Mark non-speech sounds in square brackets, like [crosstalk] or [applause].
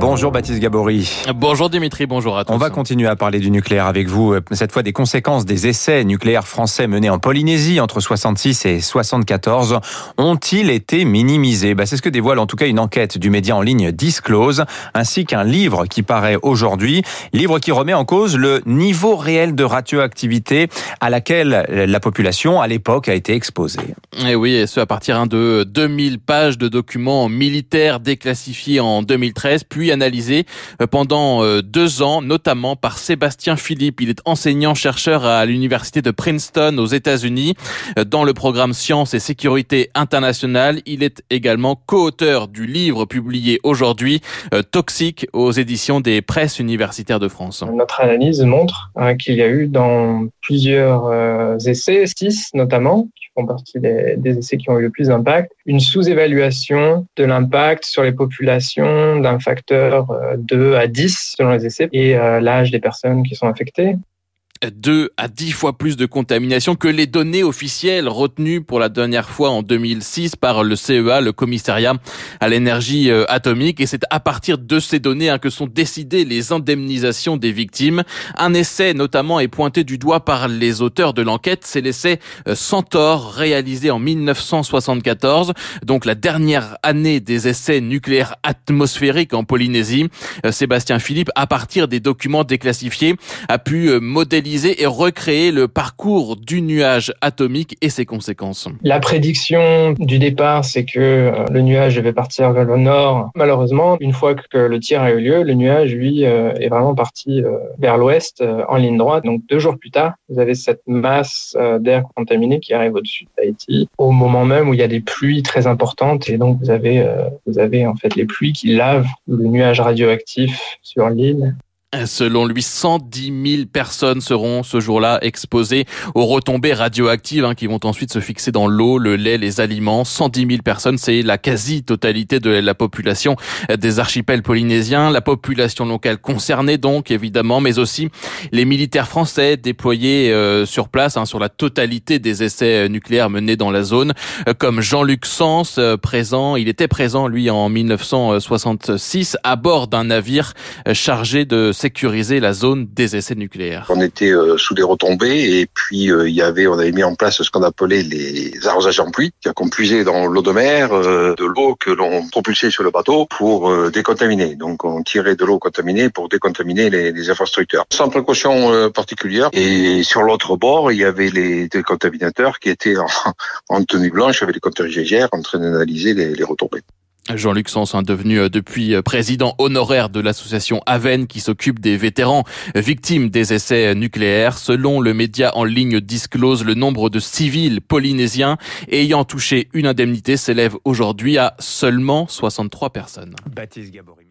Bonjour Baptiste Gabory. Bonjour Dimitri, bonjour à tous. On va continuer à parler du nucléaire avec vous, cette fois des conséquences des essais nucléaires français menés en Polynésie entre 66 et 74 ont-ils été minimisés? Bah, C'est ce que dévoile en tout cas une enquête du média en ligne Disclose, ainsi qu'un livre qui paraît aujourd'hui, livre qui remet en cause le niveau réel de radioactivité à laquelle la population à l'époque a été exposée. Et oui, et ce à partir de 2000 pages de documents militaires déclassifiés en 2013, puis analysés euh, pendant euh, deux ans, notamment par Sébastien Philippe. Il est enseignant-chercheur à l'université de Princeton aux États-Unis euh, dans le programme Sciences et Sécurité internationale. Il est également co-auteur du livre publié aujourd'hui, Toxique, aux éditions des presses universitaires de France. Notre analyse montre hein, qu'il y a eu dans plusieurs essais, six notamment, qui font partie des essais qui ont eu le plus d'impact, une sous-évaluation de l'impact sur les populations d'un facteur 2 euh, à 10 selon les essais et euh, l'âge des personnes qui sont affectées. 2 à 10 fois plus de contamination que les données officielles retenues pour la dernière fois en 2006 par le CEA, le commissariat à l'énergie euh, atomique. Et c'est à partir de ces données hein, que sont décidées les indemnisations des victimes. Un essai notamment est pointé du doigt par les auteurs de l'enquête. C'est l'essai euh, Centaure réalisé en 1974, donc la dernière année des essais nucléaires atmosphériques en Polynésie. Euh, Sébastien Philippe, à partir des documents déclassifiés, a pu modéliser et recréer le parcours du nuage atomique et ses conséquences. La prédiction du départ, c'est que euh, le nuage devait partir vers le nord. Malheureusement, une fois que le tir a eu lieu, le nuage, lui, euh, est vraiment parti euh, vers l'ouest en ligne droite. Donc deux jours plus tard, vous avez cette masse d'air contaminé qui arrive au-dessus d'Haïti, au moment même où il y a des pluies très importantes. Et donc vous avez, vous avez en fait les pluies qui lavent le nuage radioactif sur l'île Selon lui, 110 000 personnes seront ce jour-là exposées aux retombées radioactives hein, qui vont ensuite se fixer dans l'eau, le lait, les aliments. 110 000 personnes, c'est la quasi-totalité de la population des archipels polynésiens, la population locale concernée donc évidemment, mais aussi les militaires français déployés euh, sur place hein, sur la totalité des essais nucléaires menés dans la zone, euh, comme Jean-Luc Sens, euh, présent, il était présent lui en 1966 à bord d'un navire chargé de sécuriser la zone des essais nucléaires. On était euh, sous les retombées et puis euh, il y avait, on avait mis en place ce qu'on appelait les arrosages en pluie, qui qu'on puisait dans l'eau de mer euh, de l'eau que l'on propulsait sur le bateau pour décontaminer. Donc on tirait de l'eau contaminée pour décontaminer les, les infrastructures, sans précaution particulière. Et sur l'autre bord, il y avait les décontaminateurs qui étaient en, [laughs] en tenue blanche avec les compteurs GGR en train d'analyser les, les retombées. Jean-Luc Sanson, devenu euh, depuis euh, président honoraire de l'association Aven qui s'occupe des vétérans victimes des essais nucléaires. Selon le média en ligne Disclose, le nombre de civils polynésiens ayant touché une indemnité s'élève aujourd'hui à seulement 63 personnes. Baptiste Gabory.